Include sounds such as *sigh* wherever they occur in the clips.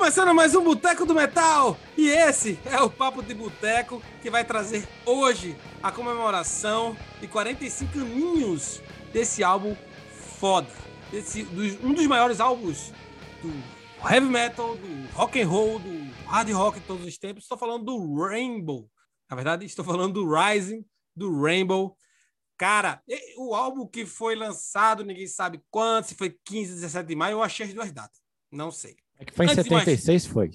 Começando mais um Boteco do Metal! E esse é o Papo de Boteco que vai trazer hoje a comemoração de 45 aninhos desse álbum foda. Desse, dos, um dos maiores álbuns do heavy metal, do rock and roll, do hard rock de todos os tempos. Estou falando do Rainbow. Na verdade, estou falando do Rising, do Rainbow. Cara, o álbum que foi lançado, ninguém sabe quando, se foi 15, 17 de maio, eu achei as duas datas. Não sei. É que foi em Antes 76, mais... foi.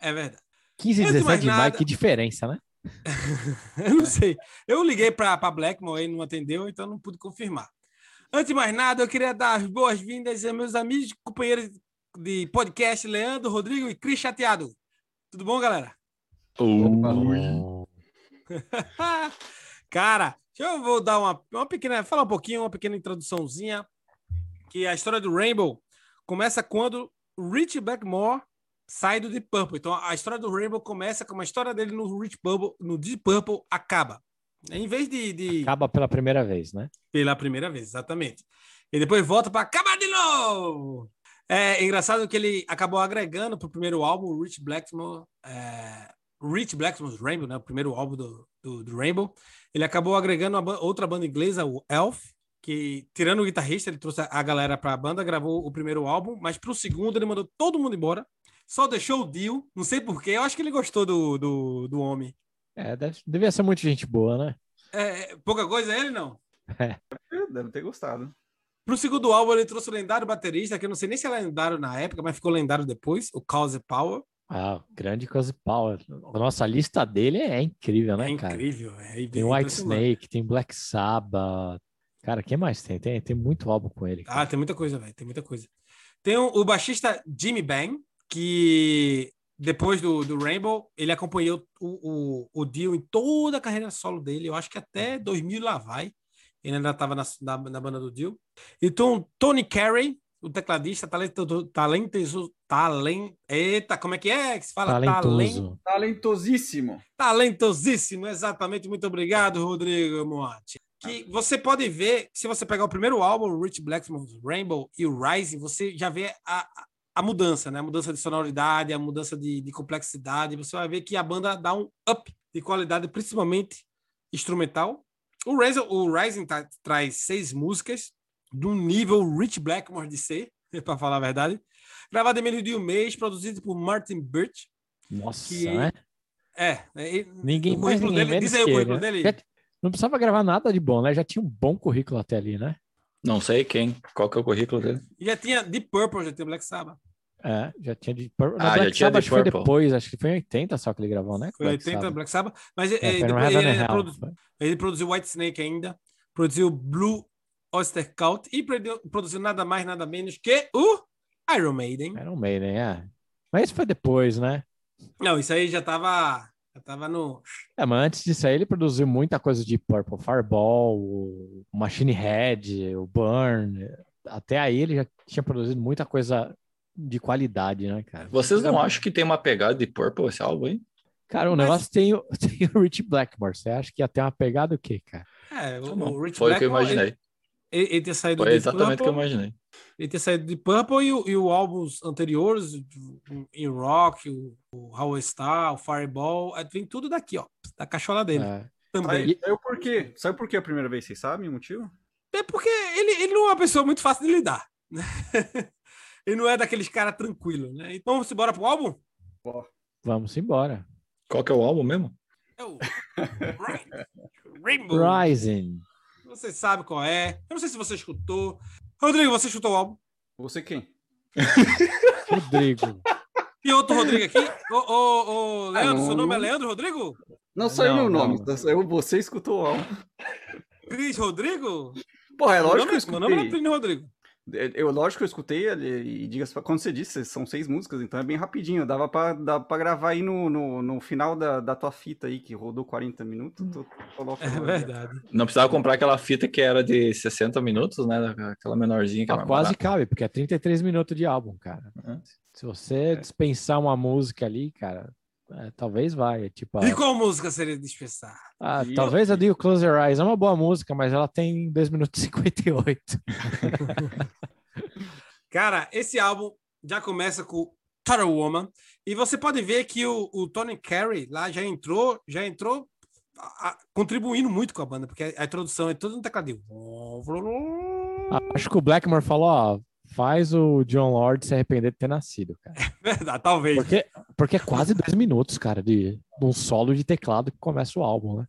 É verdade. 15 e 17 de, nada... maio, que diferença, né? *laughs* eu não sei. Eu liguei para Blackmore e não atendeu, então não pude confirmar. Antes de mais nada, eu queria dar as boas-vindas aos meus amigos e companheiros de podcast, Leandro, Rodrigo e Cris Chateado. Tudo bom, galera? Oh. *laughs* Cara, eu vou dar uma, uma pequena, falar um pouquinho, uma pequena introduçãozinha, que a história do Rainbow começa quando Rich Blackmore sai do Deep Purple. Então a história do Rainbow começa com uma história dele no Rich Purple, no Deep Purple acaba. Em vez de, de... Acaba pela primeira vez, né? Pela primeira vez, exatamente. E depois volta para acabar de novo. É engraçado que ele acabou agregando para o primeiro álbum, o Rich Blackmore, é, Rich Blackmore's Rainbow, né, o primeiro álbum do, do, do Rainbow. Ele acabou agregando ba outra banda inglesa, o Elf, que, tirando o guitarrista, ele trouxe a galera para a banda, gravou o primeiro álbum, mas para o segundo ele mandou todo mundo embora, só deixou o Dio, não sei porquê, eu acho que ele gostou do, do, do homem. É, deve, devia ser muito gente boa, né? É, pouca coisa ele, não? É. Deve ter gostado. Pro segundo álbum, ele trouxe o lendário baterista, que eu não sei nem se é lendário na época, mas ficou lendário depois, o Cause Power. Ah, grande Cause Power. Nossa, a lista dele é incrível, né, é cara? Incrível, é Tem White Snake, tem Black Sabbath. Cara, quem mais tem? Tem, tem muito álbum com ele. Cara. Ah, tem muita coisa, velho. Tem muita coisa. Tem o, o baixista Jimmy Bang, que depois do, do Rainbow, ele acompanhou o, o, o Dio em toda a carreira solo dele. Eu acho que até 2000 lá vai. Ele ainda estava na, na, na, banda do Dio. Então, Tony Carey, o tecladista, talentoso, talentoso, talent, eita, como é que é que se fala? Talentoso. Talentosíssimo. Talentosíssimo, exatamente. Muito obrigado, Rodrigo Moatti. Que você pode ver, se você pegar o primeiro álbum, Rich Blackmore's Rainbow e o Rising, você já vê a, a mudança, né? A mudança de sonoridade, a mudança de, de complexidade. Você vai ver que a banda dá um up de qualidade, principalmente instrumental. O, Rising, o Rising tá, traz seis músicas de um nível Rich Blackmore de ser, *laughs* para falar a verdade. Gravado em menos de um mês, produzido por Martin Birch. Nossa, que, né? É. é ninguém mais ninguém dele, currículo né? dele. Não precisava gravar nada de bom, né? Já tinha um bom currículo até ali, né? Não sei quem. Qual que é o currículo dele? Já tinha Deep Purple, já tinha Black Sabbath. É, já tinha Deep Purple. Ah, Black já tinha Sabbath acho que foi depois, acho que foi em 80 só que ele gravou, né? Foi em 80, Sabbath. Black Sabbath. Mas é, é, depois ele, ele, produ... ele, produziu White Snake ainda, produziu Blue Oyster Cult e produziu nada mais, nada menos que o Iron Maiden. Iron Maiden, é. Mas isso foi depois, né? Não, isso aí já tava, já tava no... É, mas antes disso aí ele produziu muita coisa de Purple Fireball, o Machine Head, o Burn. Até aí ele já tinha produzido muita coisa de qualidade, né, cara? Vocês não acham que tem uma pegada de Purple esse álbum, hein? Cara, o mas... negócio tem, *laughs* tem o Rich Blackmore. Você acha que ia ter uma pegada o quê, cara? É, o, o Rich Foi o que eu imaginei. Ele, ele ter saído Foi exatamente o que eu imaginei. Ele ter saído de Purple e, o, e o álbuns anteriores, em Rock, o, o How Star, o Fireball, vem tudo daqui, ó, da cachola dele. É. Também. Saiu por quê? Sabe por que a primeira vez? Vocês sabem o motivo? É porque ele, ele não é uma pessoa muito fácil de lidar. Né? *laughs* ele não é daqueles caras tranquilos, né? Então vamos embora pro álbum? Vamos embora. Qual que é o álbum mesmo? É o *laughs* Rainbow. Rising. Você sabe qual é. Eu não sei se você escutou. Rodrigo, você escutou o álbum? Você quem? *laughs* Rodrigo. E outro Rodrigo aqui? Ô, ô, ô Leandro, ah, seu nome é Leandro Rodrigo? Não saiu meu nome, eu, você escutou o álbum. Cris Rodrigo? Porra, é lógico que eu escutei. Meu nome é Plínio Rodrigo. Eu, lógico que eu escutei e diga quando você disse, são seis músicas, então é bem rapidinho. Dava pra, dava pra gravar aí no, no, no final da, da tua fita aí, que rodou 40 minutos. Tu coloca é verdade. Não precisava comprar aquela fita que era de 60 minutos, né? Aquela menorzinha que ah, Quase barata. cabe, porque é 33 minutos de álbum, cara. É. Se você é. dispensar uma música ali, cara, é, talvez vai. É tipo, e qual música seria dispensar? Ah, e talvez eu... a do Close Your Eyes. É uma boa música, mas ela tem 2 minutos e 58. *laughs* Cara, esse álbum já começa com Total Woman. E você pode ver que o, o Tony Carey lá já entrou, já entrou a, a, contribuindo muito com a banda, porque a, a introdução é toda no tecladinho. Acho que o Blackmore falou, ó, faz o John Lord se arrepender de ter nascido, cara. Verdade, *laughs* talvez. Porque, porque é quase dois minutos, cara, de, de um solo de teclado que começa o álbum, né?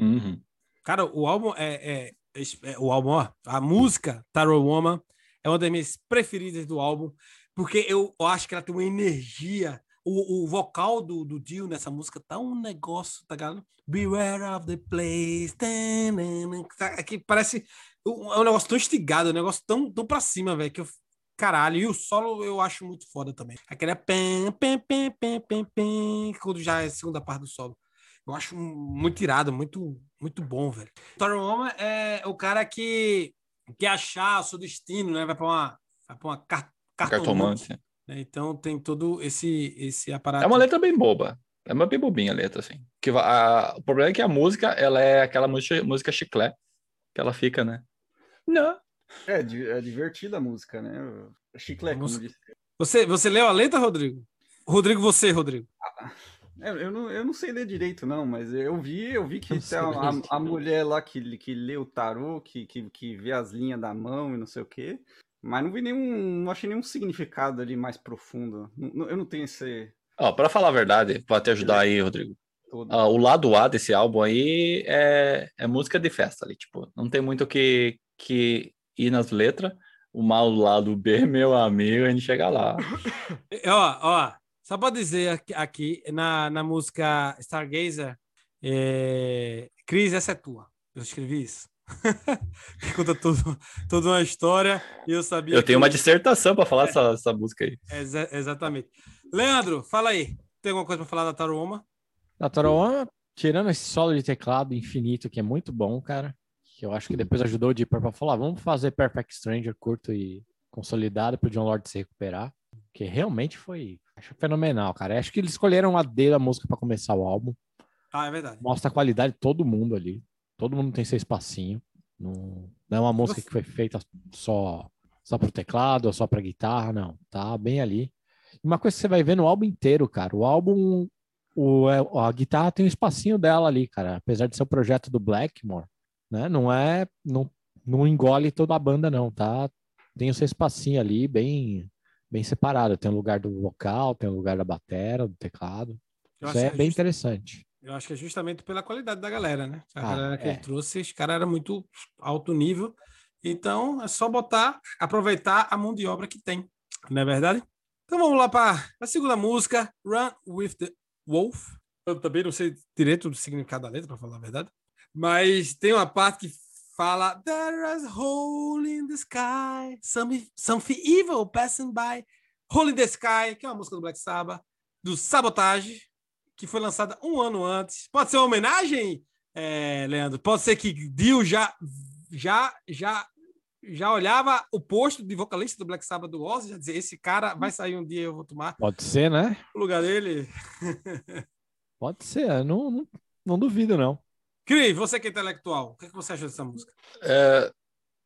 Uhum. Cara, o álbum é, é, é, o álbum, ó, a música Tarot Woman é uma das minhas preferidas do álbum, porque eu, eu acho que ela tem uma energia o, o vocal do, do Dio nessa música tá um negócio, tá ligado? Beware of the place. Tá, que parece é um negócio tão instigado, um negócio tão, tão pra cima, velho, que eu. Caralho, e o solo eu acho muito foda também. Aquele é pem, pem, pem, pem, pem, pem, quando já é a segunda parte do solo. Eu acho muito irado, muito, muito bom, velho. Toro Woman é o cara que quer achar o seu destino, né? Vai pra uma, vai pra uma car cartomante. cartomante. Né? Então tem todo esse, esse aparato. É uma letra bem boba. É uma bem bobinha a letra, assim. Que a, o problema é que a música, ela é aquela música, música chiclé, que ela fica, né? Não. É, é divertida a música, né? Chiclé, como disse. Você, você leu a letra, Rodrigo? Rodrigo, você, Rodrigo. Ah, eu, não, eu não sei ler direito, não, mas eu vi, eu vi que a, a, mulher lá que, que lê o tarô, que, que, que vê as linhas da mão e não sei o quê. Mas não vi nenhum. Não achei nenhum significado ali mais profundo. Eu não tenho esse. Ó, pra falar a verdade, pra te ajudar aí, Rodrigo. Uh, o lado A desse álbum aí é, é música de festa ali, tipo, não tem muito que, que ir nas letras. O mal lado B, *laughs* meu amigo, a gente chega lá. *coughs* ó, ó, só pra dizer aqui, aqui na, na música Stargazer, é... Cris, essa é tua. Eu escrevi isso. *laughs* que conta tudo, toda uma história e eu sabia. Eu tenho que... uma dissertação para falar é, essa, essa música aí. Exa exatamente. Leandro, fala aí. Tem alguma coisa para falar da Taroma? Da Taroma, tirando esse solo de teclado infinito, que é muito bom, cara. Que eu acho que depois ajudou o Deep Purple a falar: vamos fazer Perfect Stranger curto e consolidado para o John Lord se recuperar. Que realmente foi acho fenomenal, cara. Acho que eles escolheram a dele a música para começar o álbum. Ah, é verdade. Mostra a qualidade de todo mundo ali. Todo mundo tem seu espacinho. Não, não é uma música que foi feita só só pro teclado ou só pra guitarra, não. Tá bem ali. Uma coisa que você vai ver no álbum inteiro, cara. O álbum, o, é, a guitarra tem um espacinho dela ali, cara. Apesar de ser o um projeto do Blackmore, né? Não é, não, não engole toda a banda, não, tá? Tem o seu espacinho ali, bem, bem separado. Tem o lugar do vocal, tem o lugar da bateria, do teclado. Eu Isso é bem interessante. Eu acho que é justamente pela qualidade da galera, né? A ah, galera que é. ele trouxe, os caras eram muito alto nível. Então, é só botar, aproveitar a mão de obra que tem. Não é verdade? Então vamos lá para a segunda música, Run with the Wolf. Eu também não sei direito do significado da letra, para falar a verdade. Mas tem uma parte que fala There is a hole in the sky, some, something evil passing by. Hole in the Sky, que é uma música do Black Sabbath, do Sabotage que foi lançada um ano antes. Pode ser uma homenagem, é, Leandro? Pode ser que Dio já, já, já, já olhava o posto de vocalista do Black Sabbath do Ozzy, já dizia, esse cara vai sair um dia, eu vou tomar. Pode ser, né? O lugar dele. *laughs* Pode ser, não, não, não duvido, não. Cri, você que é intelectual, o que, é que você acha dessa música? É,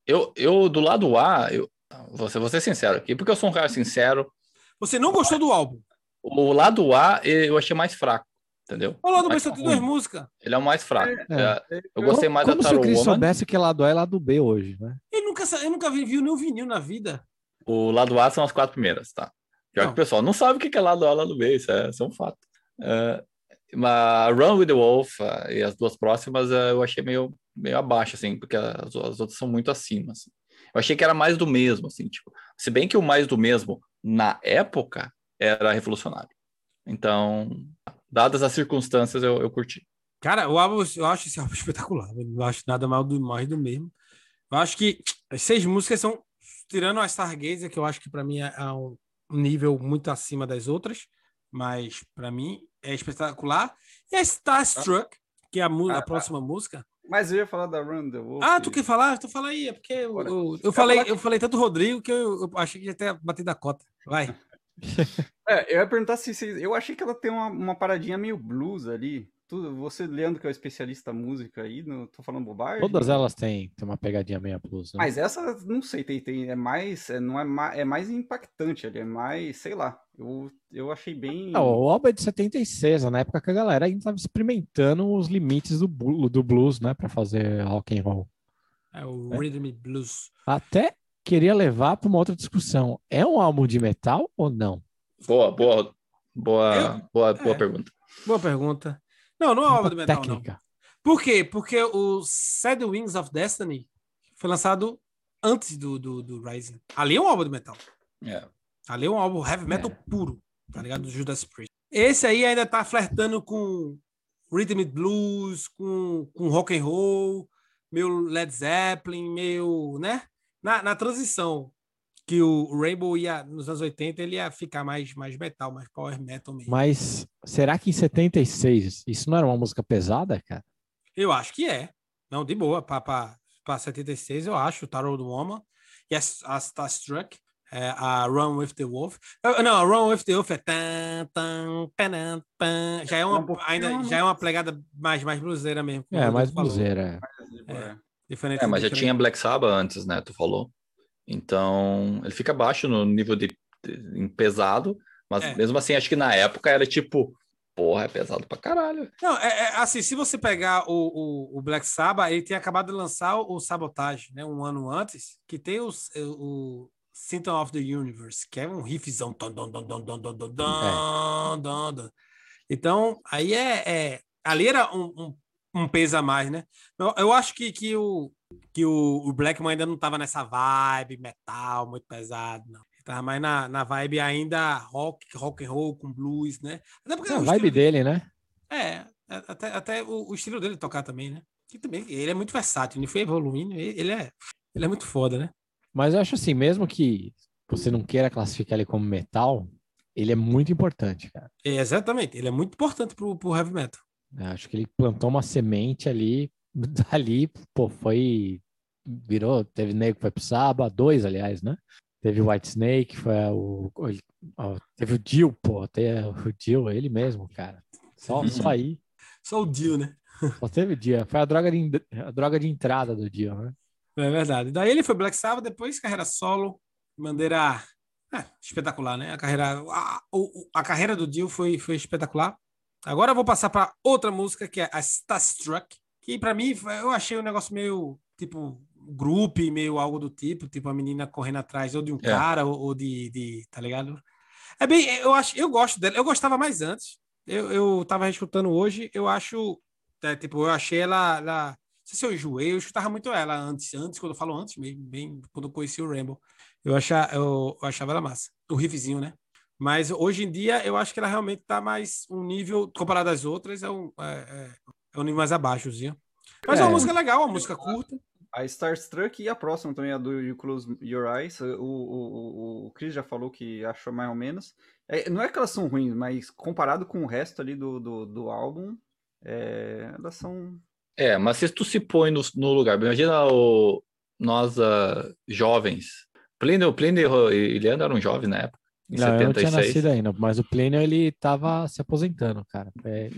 eu, eu, do lado A, eu, vou, ser, vou ser sincero aqui, porque eu sou um cara sincero. Você não gostou do álbum? O lado A eu achei mais fraco, entendeu? O lado B só tem duas músicas. Ele é o mais fraco. É, é. é. Eu gostei mais Como da Tarot se o Chris soubesse que lado A é lado B hoje, né? Ele nunca, ele nunca viu nenhum vinil na vida. O lado A são as quatro primeiras, tá? Já que o pessoal não sabe o que é lado A e lado B, isso é, isso é um fato. Uh, mas Run with the Wolf uh, e as duas próximas uh, eu achei meio, meio abaixo, assim, porque as, as outras são muito acima. Assim. Eu achei que era mais do mesmo, assim, tipo, se bem que o mais do mesmo na época era revolucionário. Então, dadas as circunstâncias, eu, eu curti. Cara, o álbum, eu acho esse álbum *laughs* espetacular. Eu não acho nada mal do, mais do mesmo. Eu acho que as seis músicas são, tirando a Stargazer, que eu acho que para mim é, é um nível muito acima das outras, mas para mim é espetacular. E a Starstruck, que é a, a ah, próxima música. Mas eu ia falar da Run the Wolf. Ah, tu quer falar? Tu fala aí, é porque eu, eu, eu falei, eu falei tanto Rodrigo que eu, eu achei que ia ter batido a cota. Vai. *laughs* é, eu ia perguntar se, se, Eu achei que ela tem uma, uma paradinha meio blues ali. Tudo, você, Leandro, que é o especialista música aí, não tô falando bobagem? Todas elas têm, têm uma pegadinha meia plus. Né? Mas essa, não sei, tem, tem, é mais, é, não é, mais, é mais impactante ali, é mais, sei lá, eu, eu achei bem... Não, o álbum é de 76, na época que a galera ainda estava experimentando os limites do, do blues, né, para fazer rock and roll. É o é. Rhythm Blues. Até queria levar para uma outra discussão. É um álbum de metal ou não? Boa, boa, boa, eu, boa, boa é, pergunta. Boa pergunta. Não, não é álbum de metal, técnica. não. Por quê? Porque o Sad Wings of Destiny foi lançado antes do, do, do Rising. Ali é um álbum de metal. É. Ali é um álbum heavy metal é. puro, tá ligado? Do Judas Priest. Esse aí ainda tá flertando com rhythm blues, com, com rock and roll, meio Led Zeppelin, meio, né? Na, na transição que o Rainbow ia, nos anos 80, ele ia ficar mais, mais metal, mais power metal mesmo. Mas será que em 76 isso não era uma música pesada, cara? Eu acho que é. Não, de boa. Para 76, eu acho. Tarot Woman. E a, a Starstruck. É, a Run with the Wolf. Não, a Run with the Wolf é tan, tan, tan, tan. Já é uma, ainda, já é uma plegada mais, mais bluseira mesmo. É, mais bluseira. É. É. Diferente, é, mas já tinha Black Sabbath antes, né? Tu falou. Então, ele fica baixo no nível de, de, pesado, mas é. mesmo assim, acho que na época era tipo, porra, é pesado pra caralho. Não, é, é assim, se você pegar o, o, o, Black Sabbath, ele tinha acabado de lançar o, Sabotage, né, um ano antes, que tem os, o Symptom of the Universe, que é um riffzão. Então, aí é, é, ali era um, um, um peso a mais, né? Eu, eu acho que, que o que o, o Blackman ainda não tava nessa vibe metal muito pesado, não. Ele tava mais na, na vibe ainda rock, rock and roll com blues, né? Até porque é a vibe dele, né? É, até, até o, o, estilo dele tocar também, né? Que também, ele é muito versátil, ele foi evoluindo, ele é, ele é muito foda, né? Mas eu acho assim, mesmo que você não queira classificar ele como metal, ele é muito importante, cara. É, exatamente, ele é muito importante pro, pro heavy metal. Eu acho que ele plantou uma semente ali *laughs* dali, pô, foi. Virou. Teve nego que foi pro Saba, dois, aliás, né? Teve o White Snake, foi o. o teve o Dio, pô, até o Dio, ele mesmo, cara. Só, só aí. Só o Dio, né? Só teve o Dio. Foi a droga de, a droga de entrada do Dio, né? É verdade. Daí ele foi Black Sabbath, depois carreira solo, bandeira é, espetacular, né? A carreira, a, a, a carreira do Dio foi, foi espetacular. Agora eu vou passar para outra música que é a Starstruck, que para mim eu achei um negócio meio tipo grupo, meio algo do tipo, tipo a menina correndo atrás ou de um é. cara ou, ou, de, de, tá ligado? É bem, eu acho, eu gosto dela. Eu gostava mais antes. Eu, eu tava escutando hoje, eu acho, é, tipo, eu achei ela, ela não sei se eu enjoei, eu escutava muito ela antes, antes quando eu falo antes mesmo, bem quando eu conheci o Rainbow. Eu achava, eu, eu achava ela massa. O riffzinho, né? Mas hoje em dia eu acho que ela realmente tá mais um nível, comparado às outras, é um, é, é, é um nível mais abaixozinho. Mas é, uma música legal, uma música curta. A Starstruck e a próxima também, a do You Close Your Eyes. O, o, o Chris já falou que achou mais ou menos. É, não é que elas são ruins, mas comparado com o resto ali do, do, do álbum, é, elas são. É, mas se tu se põe no, no lugar, imagina o, nós uh, jovens. Plínio, Plínio e Leandro eram jovens na época. Em não, 76. eu não tinha nascido ainda, mas o Plínio ele tava se aposentando, cara. É...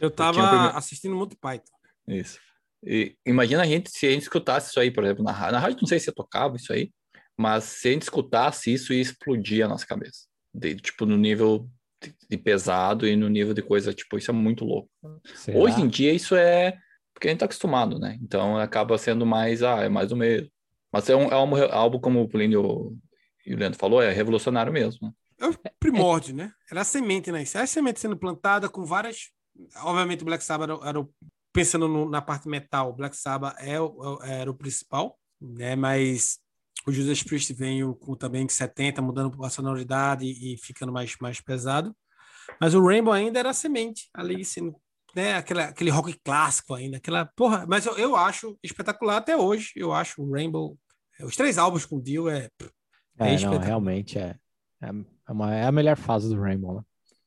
Eu tava eu assistindo muito Python. Isso. E imagina a gente se a gente escutasse isso aí, por exemplo, na rádio. Na rádio não sei se tocava isso aí, mas se a gente escutasse isso, ia explodir a nossa cabeça. De, tipo, no nível de, de, pesado e no nível de coisa, tipo, isso é muito louco. Será? Hoje em dia isso é porque a gente tá acostumado, né? Então acaba sendo mais, ah, é mais do mesmo. Mas é um, é um álbum, como o Plínio e o Leandro falou, é revolucionário mesmo. Né? É o primórdio, né? Era a semente, né? Era a semente sendo plantada com várias. Obviamente, o Black Sabbath era, era o pensando no, na parte metal, Black Sabbath é, o, é, era o principal, né? Mas o Judas Priest veio com também 70, mudando a sonoridade e, e ficando mais, mais pesado. Mas o Rainbow ainda era a semente, ali sendo, né? Aquela, aquele rock clássico ainda, aquela porra. Mas eu, eu acho espetacular até hoje. Eu acho o Rainbow, os três álbuns com o Dio é. É, é não, realmente é, é, é, uma, é a melhor fase do Rainbow, né?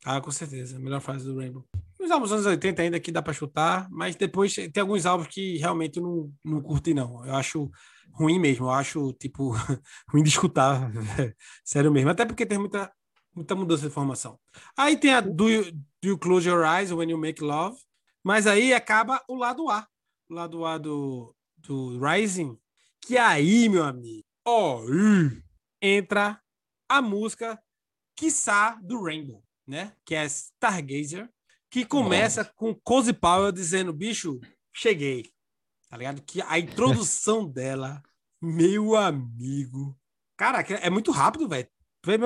Ah, com certeza, a melhor fase do Rainbow. Os álbuns dos anos 80 ainda que dá para chutar, mas depois tem alguns álbuns que realmente eu não, não curti, não. Eu acho ruim mesmo, eu acho, tipo, *laughs* ruim de escutar. *laughs* Sério mesmo. Até porque tem muita, muita mudança de formação. Aí tem a Do You, Do you Close Your Eyes When You Make Love. Mas aí acaba o lado A. O lado A do, do Rising. Que aí, meu amigo, ó, entra a música Quiçá do Rainbow, né? Que é Stargazer, que começa Nossa. com Cozy Powell dizendo, bicho, cheguei. Tá ligado? Que a introdução *laughs* dela, meu amigo. Cara, é muito rápido, velho. É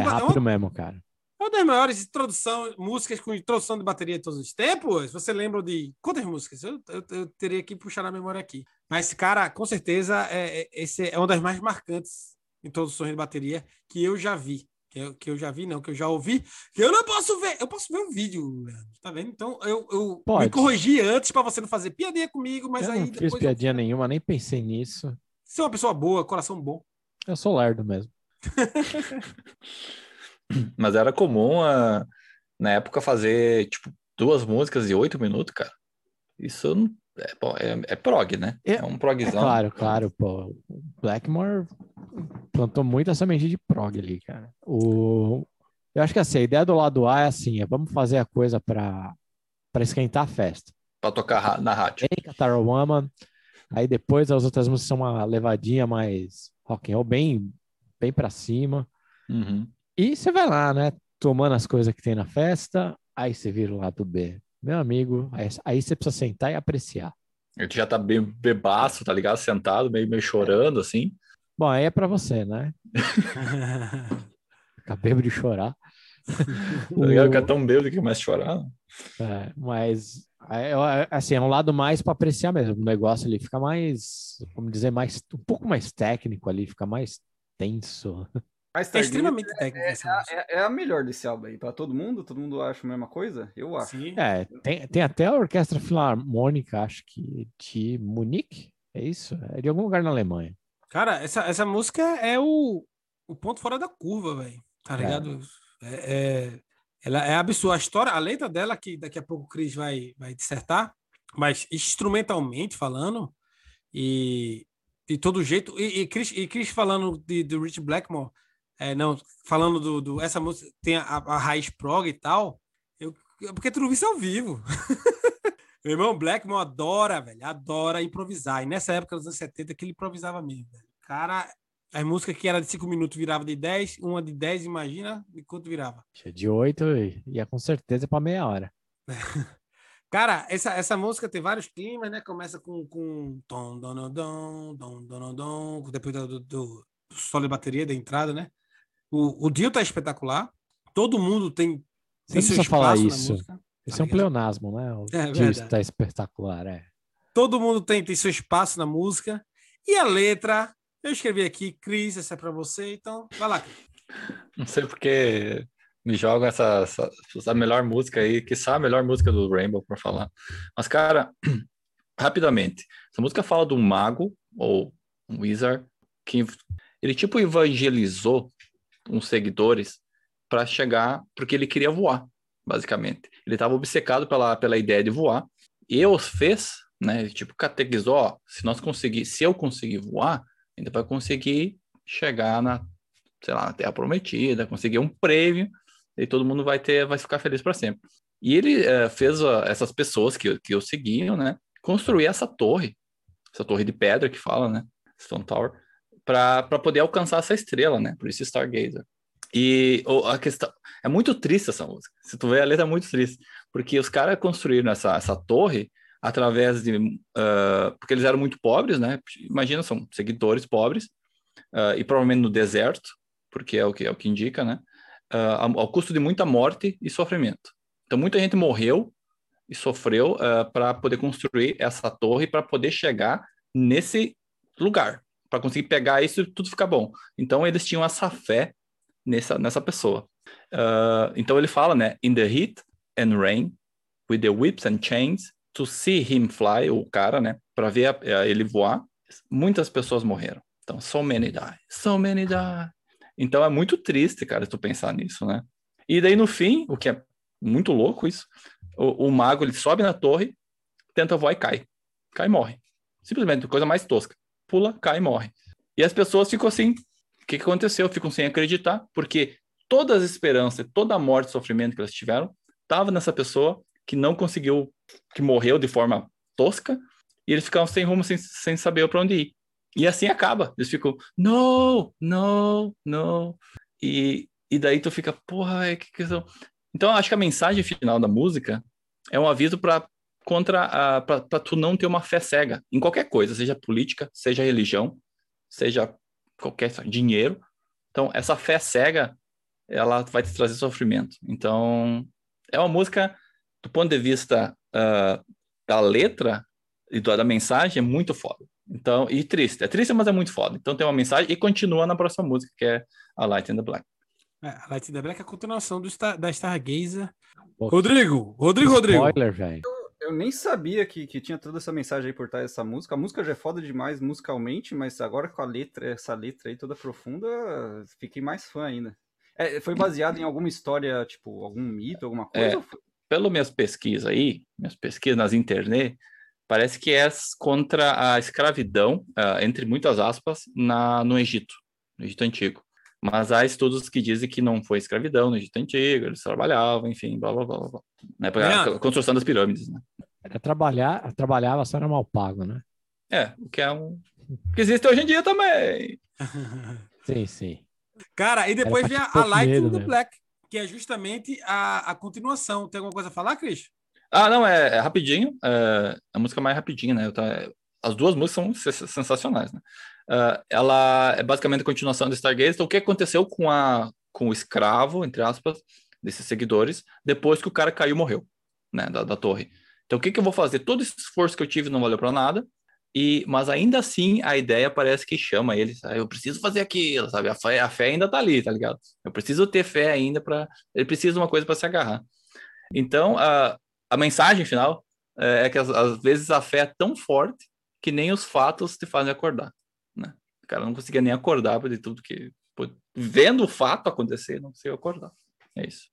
rápido mesmo, cara. É uma das maiores introdução, músicas com introdução de bateria de todos os tempos. Você lembra de quantas músicas? Eu, eu, eu teria que puxar na memória aqui. Mas, cara, com certeza, é, é, esse é uma das mais marcantes introduções de bateria que eu já vi. Que eu, que eu já vi, não, que eu já ouvi. Que eu não posso ver. Eu posso ver um vídeo, tá vendo? Então eu, eu me corrigi antes para você não fazer piadinha comigo, mas eu aí. Não fiz piadinha eu... nenhuma, nem pensei nisso. Você é uma pessoa boa, coração bom. Eu sou lerdo mesmo. *laughs* Mas era comum a, na época fazer tipo duas músicas de oito minutos, cara. Isso é, é, é prog, né? É, é um progzão. É claro, claro, pô. Blackmore plantou muito essa mente de prog ali, cara. O... Eu acho que assim, a ideia do lado A é assim, é vamos fazer a coisa para para esquentar a festa. Para tocar na rádio. Hey, Qatar Woman. Aí depois as outras músicas são uma levadinha mais rock and roll, bem, bem para cima. Uhum. E você vai lá, né? Tomando as coisas que tem na festa, aí você vira o lado B. Meu amigo, aí, você precisa sentar e apreciar. Ele já tá bem bebaço, tá ligado? Sentado, meio, meio chorando, assim. Bom, aí é para você, né? *laughs* Acabei de chorar. *laughs* Tá ligado? Que é tão bêbado que começa a chorar. É, mas, assim, é um lado mais para apreciar mesmo. O negócio ali fica mais, vamos dizer, mais, um pouco mais técnico ali, fica mais tenso. Mas é extremamente técnico. É, é, é, a melhor desse álbum aí. Pra todo mundo? Todo mundo acha a mesma coisa? Eu acho. Sim. É, tem, tem até a Orquestra Filarmônica, acho que de Munique. É isso? É de algum lugar na Alemanha. Cara, essa, essa música é o, o ponto fora da curva, velho. Tá é. ligado? É. é, ela é absurda. A história, a letra dela, que daqui a pouco o Chris vai, vai dissertar, mas instrumentalmente falando, e de todo jeito, e, e, Chris, e Chris falando de, de Rich Blackmore, é, não, falando do, do, Essa música tem a, a raiz prog e tal. Eu, porque tu não viu isso ao vivo. *laughs* Meu irmão Blackmore adora, velho, adora improvisar. E nessa época dos anos 70 que ele improvisava mesmo, velho. Cara, as músicas que era de 5 minutos virava de 10, uma de 10, imagina de quanto virava. De 8 ia com certeza para meia hora. *laughs* Cara, essa, essa música tem vários climas, né? Começa com, com tom, don, don, don, don, don, depois do, do, do solo de bateria da entrada, né? O, o Dio tá espetacular. Todo mundo tem, tem Você seu falar isso. Esse tá é um pleonasmo, né? O é, Dio está espetacular, é. Todo mundo tem, tem seu espaço na música. E a letra, eu escrevi aqui, Cris, essa é para você, então vai lá. Não sei porque me jogam essa, essa, a melhor música aí, que sabe a melhor música do Rainbow para falar. Mas, cara, *clears throat* rapidamente, essa música fala de um mago, ou um wizard, que ele tipo evangelizou uns seguidores para chegar, porque ele queria voar, basicamente. Ele estava obcecado pela, pela ideia de voar e os fez, né? Tipo, catequizou, ó, se nós conseguir, se eu conseguir voar, ainda vai conseguir chegar na, sei lá, na Terra Prometida, conseguir um prêmio e todo mundo vai ter, vai ficar feliz para sempre. E ele é, fez uh, essas pessoas que, que o seguiam, né, construir essa torre, essa torre de pedra que fala, né, Stone Tower, para poder alcançar essa estrela, né? Por isso Stargazer. E oh, a questão é muito triste essa música. Se tu ver a letra é muito triste, porque os caras construíram essa, essa torre através de uh, porque eles eram muito pobres, né? Imagina são seguidores pobres uh, e provavelmente no deserto, porque é o que é o que indica, né? Uh, ao custo de muita morte e sofrimento. Então muita gente morreu e sofreu para poder construir essa torre para poder chegar nesse lugar, para conseguir pegar isso e tudo ficar bom. Então eles tinham essa fé nessa, nessa pessoa. Uh, então ele fala, né? In the heat and rain, with the whips and chains, to see him fly, o cara, né? Para ver a, ele voar, muitas pessoas morreram. Então, so many die, so many die. Então é muito triste, cara, tu pensar nisso, né? E daí no fim, o que é muito louco isso, o, o mago ele sobe na torre, tenta voar e cai. Cai e morre. Simplesmente, coisa mais tosca pula, cai e morre. E as pessoas ficam assim, o que, aconteceu? Ficam sem acreditar, porque todas as esperanças, toda a morte sofrimento que elas tiveram, estava nessa pessoa que não conseguiu, que morreu de forma tosca, e eles ficam sem rumo, sem, sem saber para onde ir. E assim acaba. Eles ficam, no, no, no. E, e daí tu fica, porra, é que questão. Então, acho que a mensagem final da música é um aviso para contra para tu não ter uma fé cega em qualquer coisa, seja política, seja religião, seja qualquer dinheiro. Então, essa fé cega, ela vai te trazer sofrimento. Então, é uma música, do ponto de vista uh, da letra e da mensagem, é muito foda. Então, e triste. É triste, mas é muito foda. Então, tem uma mensagem e continua na próxima música, que é a Light in the Black. É, a Light in the Black é a continuação do Star, da Stargazer. Rodrigo, Rodrigo, Rodrigo. Spoiler, velho. Eu nem sabia que, que tinha toda essa mensagem aí por trás dessa música. A música já é foda demais musicalmente, mas agora com a letra, essa letra aí toda profunda, fiquei mais fã ainda. É, foi baseado em alguma história, tipo, algum mito, alguma coisa? É, pelo minhas pesquisas aí, minhas pesquisas nas internet, parece que é contra a escravidão, uh, entre muitas aspas, na, no Egito, no Egito Antigo. Mas há estudos que dizem que não foi escravidão no Egito Antigo, eles trabalhavam, enfim, blá blá blá blá. Né, a construção das pirâmides, né? Era trabalhar, trabalhava, só era mal pago, né? É, o que é um. que existe hoje em dia também. *laughs* sim, sim. Cara, e depois vem a, a Light the Black, que é justamente a, a continuação. Tem alguma coisa a falar, Cris? Ah, não, é, é rapidinho. É a música mais rapidinha, né? Tá, as duas músicas são sensacionais, né? Uh, ela é basicamente a continuação do Stargazer. Então, o que aconteceu com, a, com o escravo, entre aspas, desses seguidores, depois que o cara caiu e morreu, né, da, da torre. Então, o que, que eu vou fazer? Todo esse esforço que eu tive não valeu para nada, e, mas ainda assim a ideia parece que chama eles. Ah, eu preciso fazer aquilo, sabe? A fé, a fé ainda tá ali, tá ligado? Eu preciso ter fé ainda para. Ele precisa de uma coisa para se agarrar. Então, a, a mensagem final é, é que às, às, vezes a fé é tão forte que nem os fatos te fazem acordar, né? O cara não conseguia nem acordar de tudo que. Pô, vendo o fato acontecer, não conseguia acordar. É isso.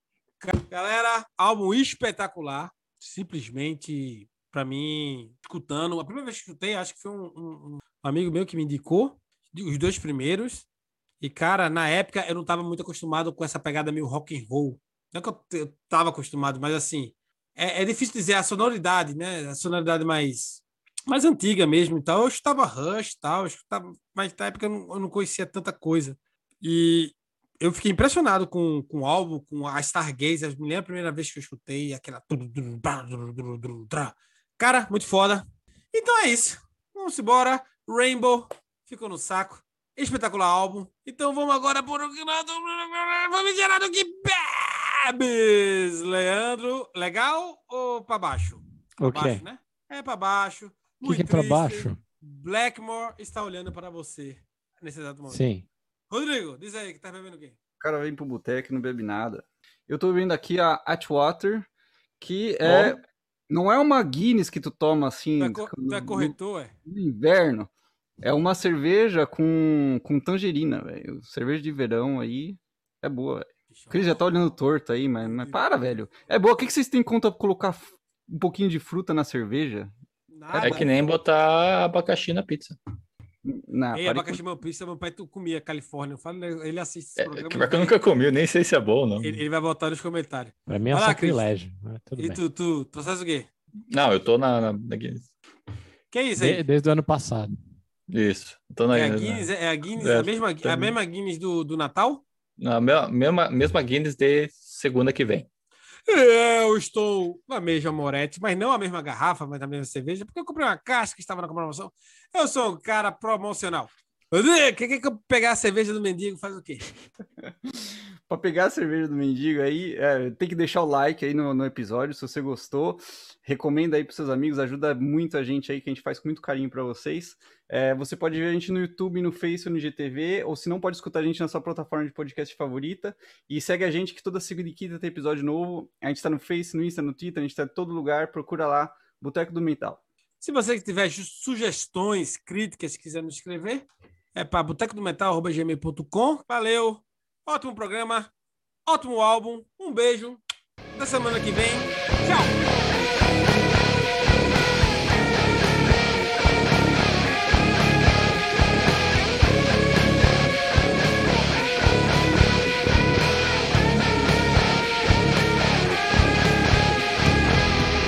Galera, álbum espetacular. Simplesmente, para mim, escutando. A primeira vez que escutei, acho que foi um, um, um amigo meu que me indicou os dois primeiros. E, cara, na época eu não estava muito acostumado com essa pegada meio rock and roll. Não é que eu, eu tava acostumado, mas assim, é, é, difícil dizer a sonoridade, né? A sonoridade mais, mais antiga mesmo e tal. Eu escutava Rush e tal, eu escutava, mas na época eu não, eu não conhecia tanta coisa. E eu fiquei impressionado com, com o álbum, com a Stargazer. Me lembro a primeira vez que eu escutei aquela. Cara, muito foda. Então é isso. Vamos embora. Rainbow ficou no saco. Espetacular álbum. Então vamos agora por o Vamos gerar do que bebes. Leandro, legal ou para baixo? Pra okay. baixo, né? É para baixo. O que, que é para baixo? Blackmore está olhando para você nesse exato momento. Sim. Rodrigo, diz aí, que tá bebendo o quê? O cara vem pro boteco e não bebe nada. Eu tô vendo aqui a Atwater, que é. Oh. Não é uma Guinness que tu toma assim. Tu é, co corretor, é? No inverno. É uma cerveja com, com tangerina, velho. Cerveja de verão aí é boa, velho. Cris já tá olhando torto aí, mas, mas para, velho. É boa. O que, que vocês têm conta pra colocar um pouquinho de fruta na cerveja? Nada. É que nem botar abacaxi na pizza. Não, Ei, abacaxi meu pizza, meu pai tu comia Califórnia. Eu falo, né, ele assiste esse é, programa. Que, que eu nunca comi, nem sei se é bom, não. Ele, ele vai botar nos comentários. Pra mim é um sacrilégio. E bem. tu, tu, tu faz o quê? Não, eu tô na, na, na Guinness. Que é isso aí? De, desde o ano passado. Isso. Tô na, é, a Guinness, é a Guinness, é, a, mesma, a mesma Guinness do, do Natal? A mesma, mesma Guinness de segunda que vem. É, eu estou na mesma Moretti, mas não a mesma garrafa, mas a mesma cerveja, porque eu comprei uma caixa que estava na promoção. Eu sou um cara promocional. Quer que eu pegar a cerveja do mendigo faz o quê? *laughs* para pegar a cerveja do mendigo aí, é, tem que deixar o like aí no, no, episódio se você gostou. Recomenda aí para seus amigos, ajuda muito a gente aí, que a gente faz com muito carinho para vocês. É, você pode ver a gente no YouTube, no Face no GTV, ou se não, pode escutar a gente na sua plataforma de podcast favorita. E segue a gente que toda segunda e quinta tem episódio novo. A gente está no Face, no Insta, no Twitter, a gente está em todo lugar. Procura lá, Boteco do Mental. Se você tiver sugestões, críticas, quiser nos escrever, é para botecodometal.gmail.com. Valeu, ótimo programa, ótimo álbum, um beijo. Até semana que vem. Tchau!